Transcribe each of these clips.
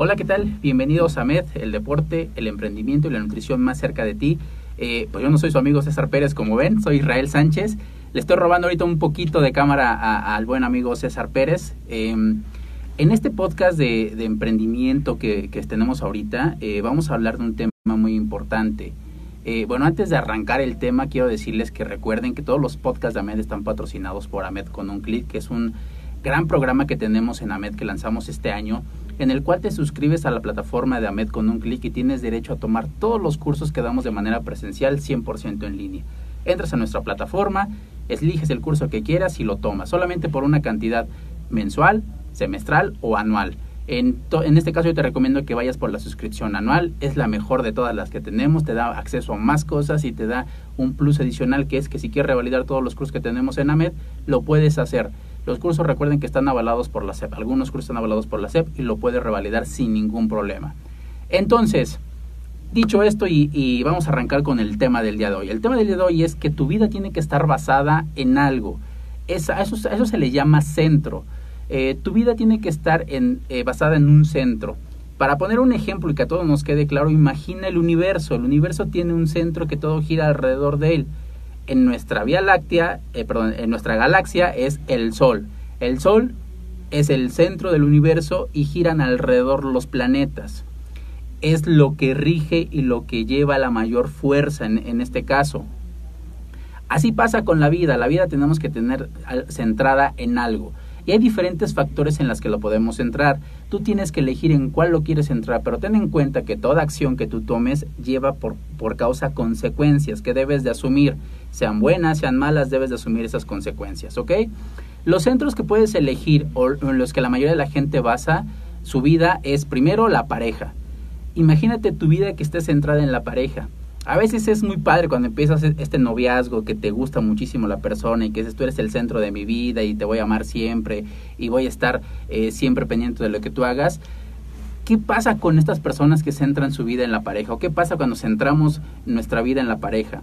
Hola, ¿qué tal? Bienvenidos a MED, el deporte, el emprendimiento y la nutrición más cerca de ti. Eh, pues yo no soy su amigo César Pérez, como ven, soy Israel Sánchez. Le estoy robando ahorita un poquito de cámara al buen amigo César Pérez. Em, en este podcast de, emprendimiento que, tenemos ahorita, eh, vamos a hablar de un tema muy importante. Eh, bueno, antes de arrancar el tema, quiero decirles que recuerden que todos los podcasts de AMED están patrocinados por AMED con un clic, que es un gran programa que tenemos en AMED que lanzamos este año en el cual te suscribes a la plataforma de AMED con un clic y tienes derecho a tomar todos los cursos que damos de manera presencial 100% en línea. Entras a nuestra plataforma, eliges el curso que quieras y lo tomas, solamente por una cantidad mensual, semestral o anual. En, este caso yo te recomiendo que vayas por la suscripción anual, es la mejor de todas las que tenemos, te da acceso a más cosas y te da un plus adicional que es que si quieres revalidar todos los cursos que tenemos en AMED, lo puedes hacer. Los cursos recuerden que están avalados por la SEP. Algunos cursos están avalados por la SEP y lo puede revalidar sin ningún problema. Entonces, dicho esto y, vamos a arrancar con el tema del día de hoy. El tema del día de hoy es que tu vida tiene que estar basada en algo. eso, eso se le llama centro. Eh, tu vida tiene que estar eh, basada en un centro. Para poner un ejemplo y que a todos nos quede claro, imagina el universo. El universo tiene un centro que todo gira alrededor de él en nuestra Vía Láctea, eh, perdón, en nuestra galaxia es el Sol. El Sol es el centro del universo y giran alrededor los planetas. Es lo que rige y lo que lleva la mayor fuerza en, en este caso. Así pasa con la vida. La vida tenemos que tener centrada en algo. Y hay diferentes factores en las que lo podemos entrar. Tú tienes que elegir en cuál lo quieres entrar, pero ten en cuenta que toda acción que tú tomes lleva por, por causa consecuencias que debes de asumir. Sean buenas, sean malas, debes de asumir esas consecuencias, ¿ok? Los centros que puedes elegir o en los que la mayoría de la gente basa su vida es primero la pareja. Imagínate tu vida que esté centrada en la pareja a veces es muy padre cuando empiezas e-, este noviazgo que te gusta muchísimo la persona y que dices tú eres el centro de mi vida y te voy a amar siempre y voy a estar eh, siempre pendiente de lo que tú hagas. ¿Qué pasa con estas personas que centran su vida en la pareja? ¿O qué pasa cuando centramos nuestra vida en la pareja?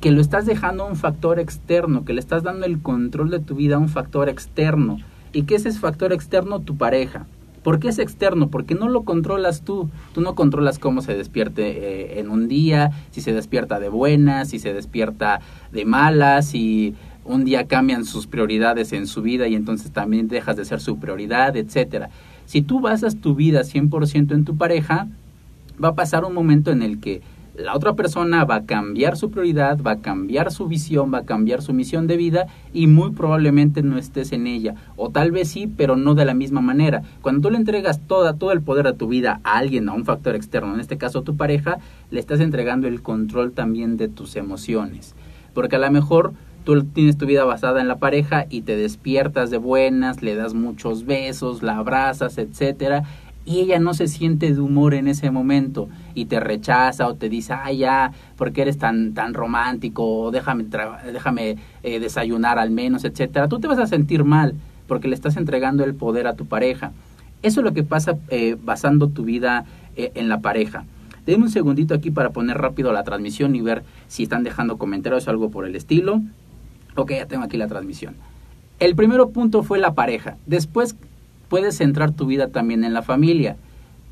Que lo estás dejando a un factor externo, que le estás dando el control de tu vida a un factor externo. ¿Y qué es ese factor externo? Tu pareja. ¿Por qué es externo? Porque no lo controlas tú. Tú no controlas cómo se despierte eh, en un día, si se despierta de buenas, si se despierta de malas, si un día cambian sus prioridades en su vida y entonces también dejas de ser su prioridad, etcétera. Si tú basas tu vida 100% en tu pareja, va a pasar un momento en el que la otra persona va a cambiar su prioridad, va a cambiar su visión, va a cambiar su misión de vida y muy probablemente no estés en ella. O tal vez sí, pero no de la misma manera. Cuando tú le entregas toda, todo el poder a tu vida a alguien, a un factor externo, en este caso a tu pareja, le estás entregando el control también de tus emociones. Porque a lo mejor tú tienes tu vida basada en la pareja y te despiertas de buenas, le das muchos besos, la abrazas, etcétera, y ella no se siente de humor en ese momento y te rechaza o te dice, ay ya, ¿por qué eres tan, tan romántico? O déjame, déjame eh, desayunar al menos, etcétera. Tú te vas a sentir mal porque le estás entregando el poder a tu pareja. Eso es lo que pasa eh, basando tu vida eh, en la pareja. Denme un segundito aquí para poner rápido la transmisión y ver si están dejando comentarios o algo por el estilo. Ok, ya tengo aquí la transmisión. El primero punto fue la pareja. Después puedes centrar tu vida también en la familia.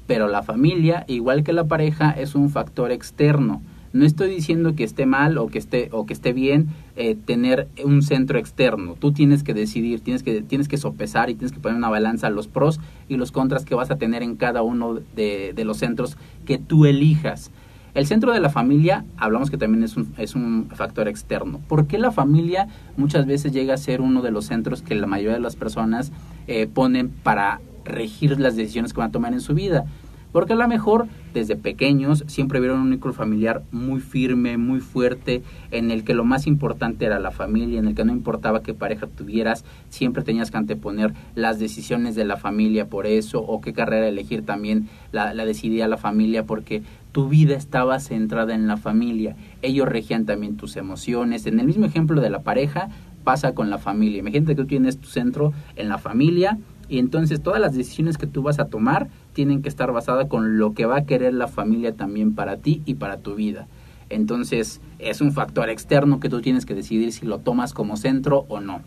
Pero la familia, igual que la pareja, es un factor externo. No estoy diciendo que esté mal o que esté, o que esté bien eh, tener un centro externo. Tú tienes que decidir, tienes que, tienes que sopesar y tienes que poner una balanza los pros y los contras que vas a tener en cada uno de, de los centros que tú elijas. El centro de la familia, hablamos que también es un, es un factor externo. ¿Por qué la familia muchas veces llega a ser uno de los centros que la mayoría de las personas eh, ponen para regir las decisiones que van a tomar en su vida? Porque a lo mejor desde pequeños siempre vieron un núcleo familiar muy firme, muy fuerte, en el que lo más importante era la familia, en el que no importaba qué pareja tuvieras, siempre tenías que anteponer las decisiones de la familia por eso, o qué carrera elegir también la, la decidía la familia, porque tu vida estaba centrada en la familia. Ellos regían también tus emociones. En el mismo ejemplo de la pareja, pasa con la familia. Imagínate que tú tienes tu centro en la familia y entonces todas las decisiones que tú vas a tomar tienen que estar basadas con lo que va a querer la familia también para ti y para tu vida. Entonces es un factor externo que tú tienes que decidir si lo tomas como centro o no.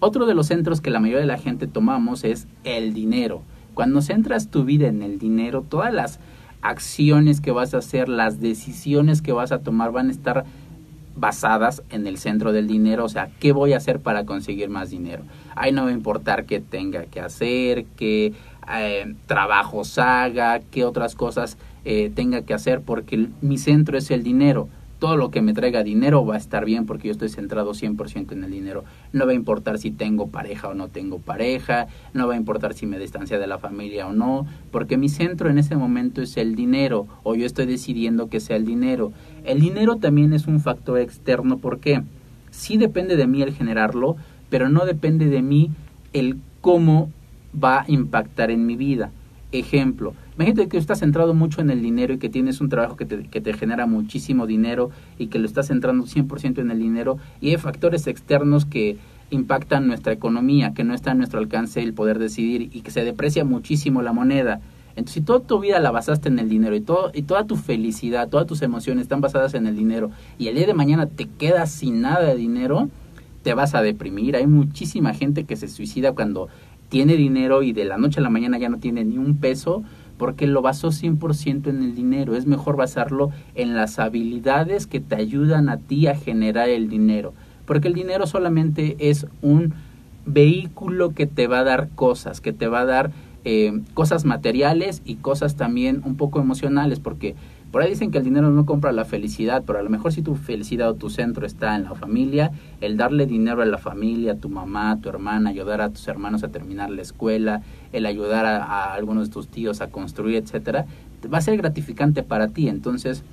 Otro de los centros que la mayoría de la gente tomamos es el dinero. Cuando centras tu vida en el dinero, todas las acciones que vas a hacer, las decisiones que vas a tomar van a estar basadas en el centro del dinero, o sea, ¿qué voy a hacer para conseguir más dinero? Ahí no va a importar qué tenga que hacer, qué eh, trabajos haga, qué otras cosas eh, tenga que hacer, porque mi centro es el dinero. Todo lo que me traiga dinero va a estar bien porque yo estoy centrado 100% en el dinero. No va a importar si tengo pareja o no tengo pareja, no va a importar si me distancia de la familia o no, porque mi centro en ese momento es el dinero o yo estoy decidiendo que sea el dinero. El dinero también es un factor externo porque sí depende de mí el generarlo, pero no depende de mí el cómo va a impactar en mi vida. Ejemplo, imagínate que estás centrado mucho en el dinero y que tienes un trabajo que te, que te genera muchísimo dinero y que lo estás centrando 100% en el dinero y hay factores externos que impactan nuestra economía, que no está a nuestro alcance el poder decidir y que se deprecia muchísimo la moneda. Entonces, si toda tu vida la basaste en el dinero y, todo, y toda tu felicidad, todas tus emociones están basadas en el dinero y el día de mañana te quedas sin nada de dinero, te vas a deprimir. Hay muchísima gente que se suicida cuando tiene dinero y de la noche a la mañana ya no tiene ni un peso porque lo basó 100% en el dinero. Es mejor basarlo en las habilidades que te ayudan a ti a generar el dinero. Porque el dinero solamente es un vehículo que te va a dar cosas, que te va a dar eh, cosas materiales y cosas también un poco emocionales, porque por ahí dicen que el dinero no compra la felicidad, pero a lo mejor si tu felicidad o tu centro está en la familia, el darle dinero a la familia, a tu mamá, a tu hermana, ayudar a tus hermanos a terminar la escuela, el ayudar a, algunos de tus tíos a construir, etcétera, va a ser gratificante para ti. Entonces,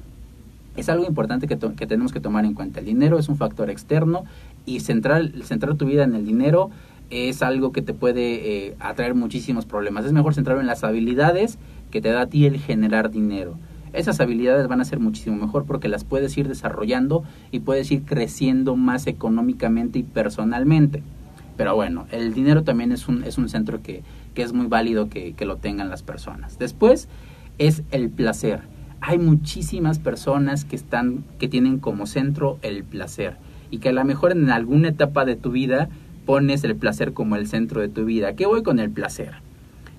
es algo importante que, tenemos que tomar en cuenta. El dinero es un factor externo y centrar, centrar tu vida en el dinero es algo que te puede eh, atraer muchísimos problemas. Es mejor centrarlo en las habilidades que te da a ti el generar dinero esas habilidades van a ser muchísimo mejor porque las puedes ir desarrollando y puedes ir creciendo más económicamente y personalmente. Pero bueno, el dinero también es un, es un centro que, que es muy válido que, que lo tengan las personas. Después es el placer. Hay muchísimas personas que, están, que tienen como centro el placer y que a lo mejor en alguna etapa de tu vida pones el placer como el centro de tu vida. ¿Qué voy con el placer?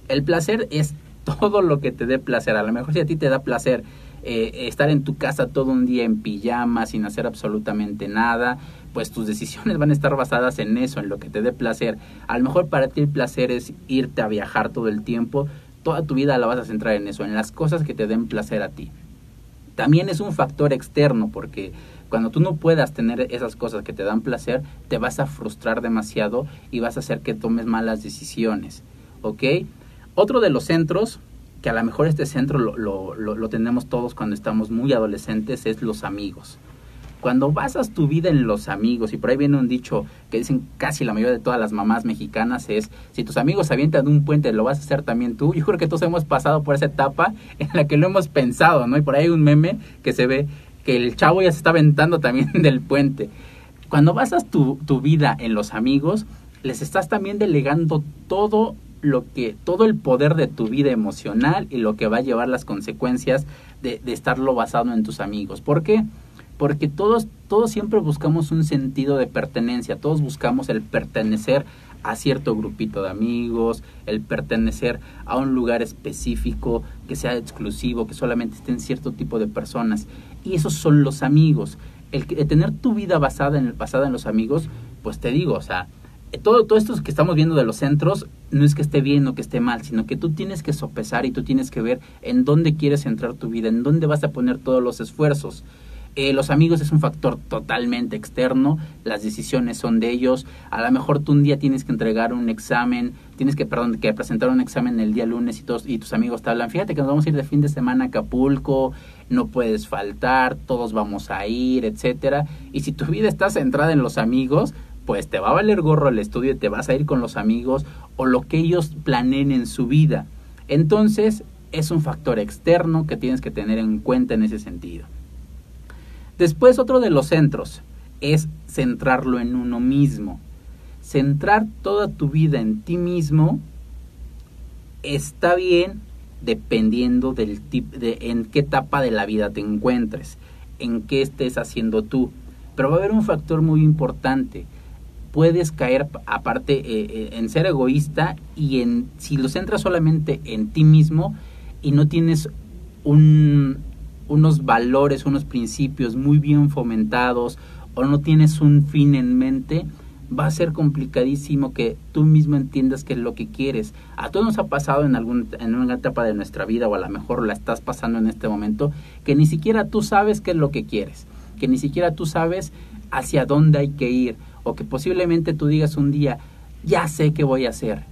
El placer es todo lo que te dé placer. A lo mejor si a ti te da placer eh, estar en tu casa todo un día en pijama sin hacer absolutamente nada, pues tus decisiones van a estar basadas en eso, en lo que te dé placer. A lo mejor para ti el placer es irte a viajar todo el tiempo, toda tu vida la vas a centrar en eso, en las cosas que te den placer a ti. También es un factor externo porque cuando tú no puedas tener esas cosas que te dan placer, te vas a frustrar demasiado y vas a hacer que tomes malas decisiones. ¿Ok? Otro de los centros, que a lo mejor este centro lo, lo, tenemos todos cuando estamos muy adolescentes, es los amigos. Cuando basas tu vida en los amigos, y por ahí viene un dicho que dicen casi la mayoría de todas las mamás mexicanas, es, si tus amigos se avientan de un puente, lo vas a hacer también tú. Yo creo que todos hemos pasado por esa etapa en la que lo hemos pensado, ¿no? Y por ahí hay un meme que se ve que el chavo ya se está aventando también del puente. Cuando basas tu, tu vida en los amigos, les estás también delegando todo lo que todo el poder de tu vida emocional y lo que va a llevar las consecuencias de, estarlo basado en tus amigos. ¿Por qué? Porque todos, todos siempre buscamos un sentido de pertenencia, todos buscamos el pertenecer a cierto grupito de amigos, el pertenecer a un lugar específico, que sea exclusivo, que solamente estén cierto tipo de personas. Y esos son los amigos. El, el tener tu vida basada en, basada en los amigos, pues te digo, o sea, todo, todo esto que estamos viendo de los centros no es que esté bien o que esté mal, sino que tú tienes que sopesar y tú tienes que ver en dónde quieres centrar tu vida, en dónde vas a poner todos los esfuerzos. Eh, los amigos es un factor totalmente externo, las decisiones son de ellos. A lo mejor tú un día tienes que entregar un examen, tienes que, perdón, que presentar un examen el día lunes y, todos, y tus amigos te hablan, fíjate que nos vamos a ir de fin de semana a Acapulco, no puedes faltar, todos vamos a ir, etcétera. Y si tu vida está centrada en los amigos, pues te va a valer gorro el estudio y te vas a ir con los amigos o lo que ellos planeen en su vida. Entonces, es un factor externo que tienes que tener en cuenta en ese sentido. Después, otro de los centros es centrarlo en uno mismo. Centrar toda tu vida en ti mismo está bien dependiendo del tip, de en qué etapa de la vida te encuentres, en qué estés haciendo tú. Pero va a haber un factor muy importante puedes caer aparte eh, eh, en ser egoísta y en si lo centras solamente en ti mismo y no tienes un, unos valores, unos principios muy bien fomentados o no tienes un fin en mente, va a ser complicadísimo que tú mismo entiendas qué es lo que quieres. A todos nos ha pasado en, algún, en una etapa de nuestra vida o a lo mejor la estás pasando en este momento que ni siquiera tú sabes qué es lo que quieres, que ni siquiera tú sabes hacia dónde hay que ir o que posiblemente tú digas un día, ya sé qué voy a hacer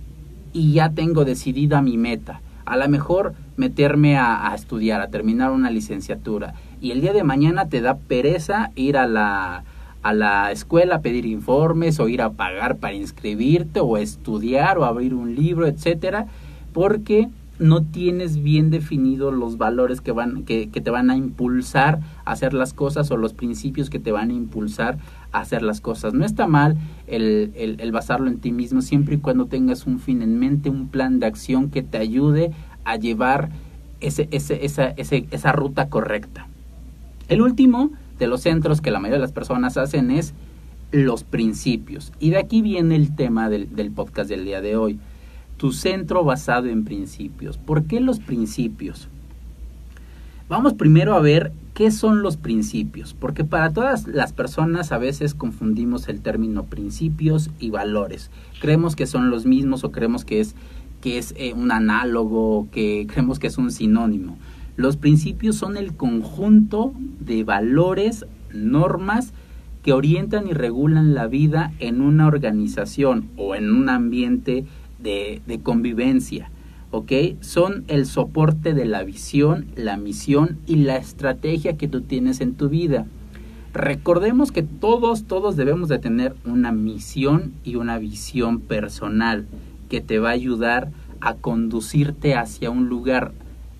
y ya tengo decidida mi meta. A lo mejor meterme a, estudiar, a terminar una licenciatura y el día de mañana te da pereza ir a la, a la escuela a pedir informes o ir a pagar para inscribirte o estudiar o abrir un libro, etcétera, porque no tienes bien definidos los valores que, van, que, te van a impulsar a hacer las cosas o los principios que te van a impulsar a hacer las cosas. No está mal el, el, basarlo en ti mismo siempre y cuando tengas un fin en mente, un plan de acción que te ayude a llevar ese, ese, esa, ese, esa ruta correcta. El último de los centros que la mayoría de las personas hacen es los principios. Y de aquí viene el tema del, del podcast del día de hoy tu centro basado en principios. ¿Por qué los principios? Vamos primero a ver qué son los principios, porque para todas las personas a veces confundimos el término principios y valores. Creemos que son los mismos o creemos que es, que es eh, un análogo, que creemos que es un sinónimo. Los principios son el conjunto de valores, normas, que orientan y regulan la vida en una organización o en un ambiente de, convivencia, ¿ok? Son el soporte de la visión, la misión y la estrategia que tú tienes en tu vida. Recordemos que todos, todos debemos de tener una misión y una visión personal que te va a ayudar a conducirte hacia un lugar.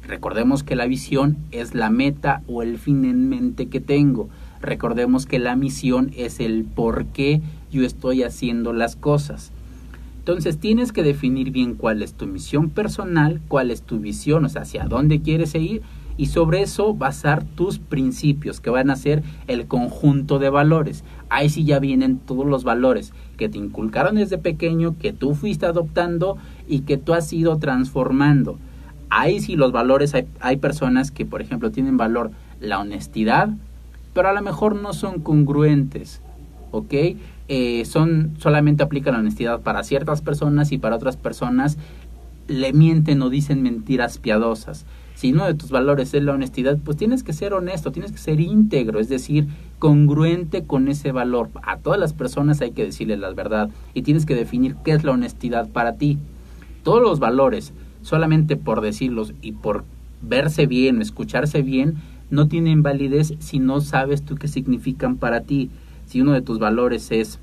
Recordemos que la visión es la meta o el fin en mente que tengo. Recordemos que la misión es el por qué yo estoy haciendo las cosas. Entonces tienes que definir bien cuál es tu misión personal, cuál es tu visión, o sea, hacia dónde quieres ir y sobre eso basar tus principios, que van a ser el conjunto de valores. Ahí sí ya vienen todos los valores que te inculcaron desde pequeño, que tú fuiste adoptando y que tú has ido transformando. Ahí sí los valores, hay, hay personas que, por ejemplo, tienen valor la honestidad, pero a lo mejor no son congruentes, ¿ok? Eh, son solamente aplican la honestidad para ciertas personas y para otras personas le mienten o dicen mentiras piadosas. Si uno de tus valores es la honestidad, pues tienes que ser honesto, tienes que ser íntegro, es decir, congruente con ese valor. A todas las personas hay que decirles la verdad y tienes que definir qué es la honestidad para ti. Todos los valores, solamente por decirlos y por verse bien, escucharse bien, no tienen validez si no sabes tú qué significan para ti. Si uno de tus valores es,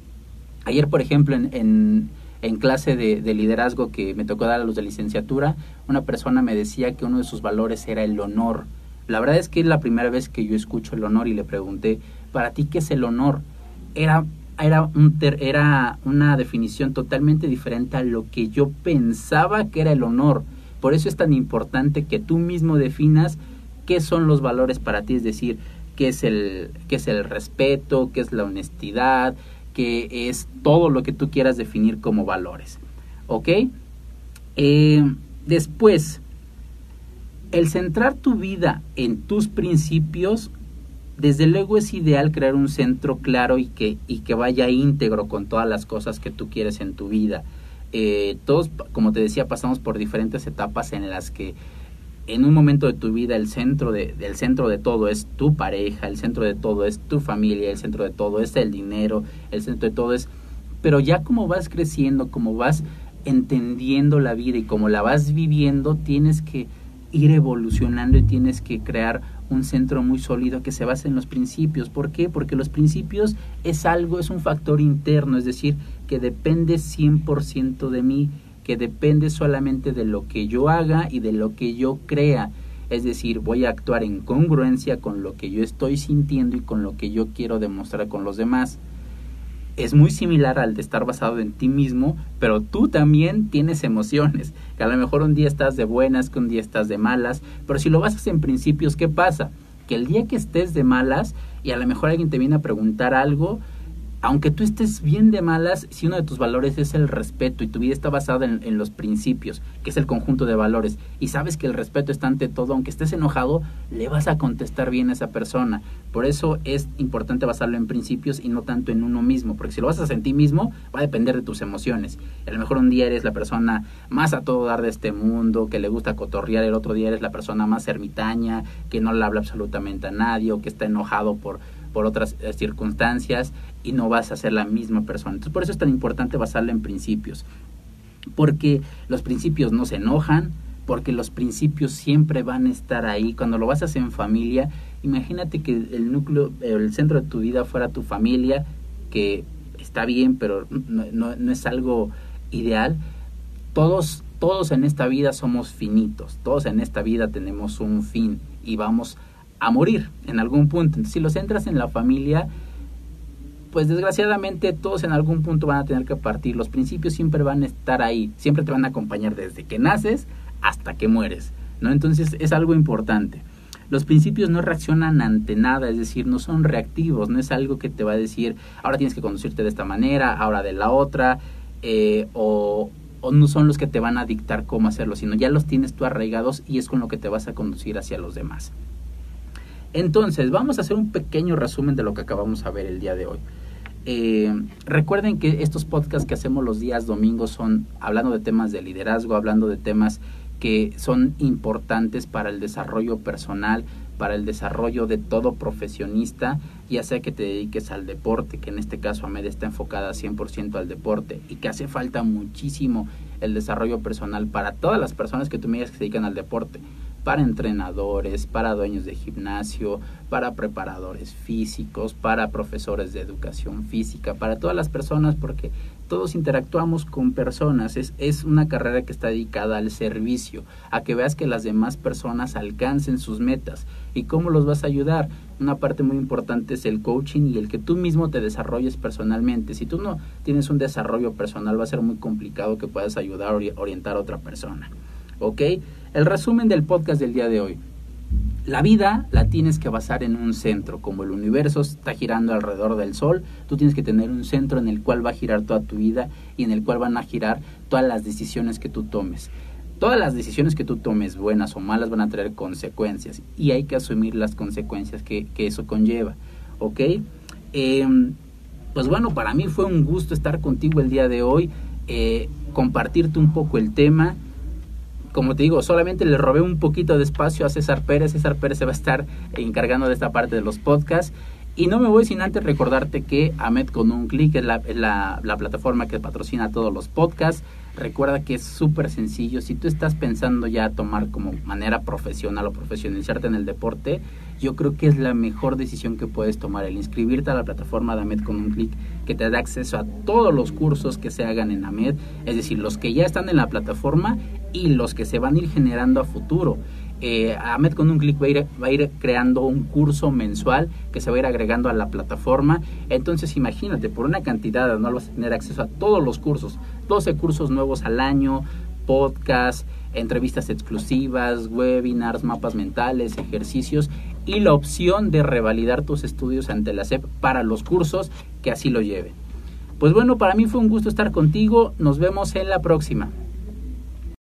ayer por ejemplo en, en, clase de, de, liderazgo que me tocó dar a los de licenciatura, una persona me decía que uno de sus valores era el honor. La verdad es que es la primera vez que yo escucho el honor y le pregunté, ¿para ti qué es el honor? Era, era, un era una definición totalmente diferente a lo que yo pensaba que era el honor. Por eso es tan importante que tú mismo definas qué son los valores para ti, es decir, qué es el, qué es el respeto, qué es la honestidad, qué es todo lo que tú quieras definir como valores. ¿Ok? Eh, después, el centrar tu vida en tus principios, desde luego es ideal crear un centro claro y que, y que vaya íntegro con todas las cosas que tú quieres en tu vida. Eh, todos, como te decía, pasamos por diferentes etapas en las que en un momento de tu vida el centro de, el centro de todo es tu pareja, el centro de todo es tu familia, el centro de todo es el dinero, el centro de todo es... Pero ya como vas creciendo, como vas entendiendo la vida y como la vas viviendo, tienes que ir evolucionando y tienes que crear un centro muy sólido que se base en los principios. ¿Por qué? Porque los principios es algo, es un factor interno, es decir, que depende 100% de mí que depende solamente de lo que yo haga y de lo que yo crea. Es decir, voy a actuar en congruencia con lo que yo estoy sintiendo y con lo que yo quiero demostrar con los demás. Es muy similar al de estar basado en ti mismo, pero tú también tienes emociones, que a lo mejor un día estás de buenas, que un día estás de malas, pero si lo basas en principios, ¿qué pasa? Que el día que estés de malas y a lo mejor alguien te viene a preguntar algo, aunque tú estés bien de malas, si uno de tus valores es el respeto y tu vida está basada en, los principios, que es el conjunto de valores, y sabes que el respeto está ante todo, aunque estés enojado, le vas a contestar bien a esa persona. Por eso es importante basarlo en principios y no tanto en uno mismo, porque si lo basas en ti mismo, va a depender de tus emociones. A lo mejor un día eres la persona más a todo dar de este mundo, que le gusta cotorrear, el otro día eres la persona más ermitaña, que no le habla absolutamente a nadie, o que está enojado por por otras eh, circunstancias y no vas a ser la misma persona. Entonces por eso es tan importante basarlo en principios, porque los principios no se enojan, porque los principios siempre van a estar ahí. Cuando lo basas en familia, imagínate que el núcleo, el centro de tu vida fuera tu familia, que está bien, pero no, no, no es algo ideal. Todos, todos en esta vida somos finitos, todos en esta vida tenemos un fin y vamos a morir en algún punto. Entonces, si los entras en la familia, pues desgraciadamente todos en algún punto van a tener que partir. Los principios siempre van a estar ahí, siempre te van a acompañar desde que naces hasta que mueres, ¿no? Entonces es algo importante. Los principios no reaccionan ante nada, es decir, no son reactivos, no es algo que te va a decir, ahora tienes que conducirte de esta manera, ahora de la otra, eh, o, o no son los que te van a dictar cómo hacerlo, sino ya los tienes tú arraigados y es con lo que te vas a conducir hacia los demás. Entonces, vamos a hacer un pequeño resumen de lo que acabamos de ver el día de hoy. Eh, recuerden que estos podcasts que hacemos los días domingos son hablando de temas de liderazgo, hablando de temas que son importantes para el desarrollo personal, para el desarrollo de todo profesionista, ya sea que te dediques al deporte, que en este caso AMED está enfocada 100% al deporte y que hace falta muchísimo el desarrollo personal para todas las personas que tú me digas que se dedican al deporte para entrenadores, para dueños de gimnasio, para preparadores físicos, para profesores de educación física, para todas las personas, porque todos interactuamos con personas. Es, es una carrera que está dedicada al servicio, a que veas que las demás personas alcancen sus metas. ¿Y cómo los vas a ayudar? Una parte muy importante es el coaching y el que tú mismo te desarrolles personalmente. Si tú no tienes un desarrollo personal, va a ser muy complicado que puedas ayudar o orientar a otra persona. ¿Ok? El resumen del podcast del día de hoy. La vida la tienes que basar en un centro, como el universo está girando alrededor del sol, tú tienes que tener un centro en el cual va a girar toda tu vida y en el cual van a girar todas las decisiones que tú tomes. Todas las decisiones que tú tomes, buenas o malas, van a traer consecuencias y hay que asumir las consecuencias que, que eso conlleva. ¿Ok? Eh, pues bueno, para mí fue un gusto estar contigo el día de hoy, eh, compartirte un poco el tema como te digo, solamente le robé un poquito de espacio a César Pérez. César Pérez se va a estar encargando de esta parte de los podcasts. Y no me voy sin antes recordarte que Ahmed con un clic es, la, la, plataforma que patrocina todos los podcasts. Recuerda que es súper sencillo. Si tú estás pensando ya tomar como manera profesional o profesionalizarte en el deporte, yo creo que es la mejor decisión que puedes tomar el inscribirte a la plataforma de AMED con un clic que te da acceso a todos los cursos que se hagan en AMED, es decir, los que ya están en la plataforma y los que se van a ir generando a futuro eh, Ahmed con un clic va a, ir, va a ir creando un curso mensual que se va a ir agregando a la plataforma. Entonces imagínate, por una cantidad no vas a tener acceso a todos los cursos, 12 cursos nuevos al año, podcast, entrevistas exclusivas, webinars, mapas mentales, ejercicios y la opción de revalidar tus estudios ante la SEP para los cursos que así lo lleven. Pues bueno, para mí fue un gusto estar contigo. Nos vemos en la próxima.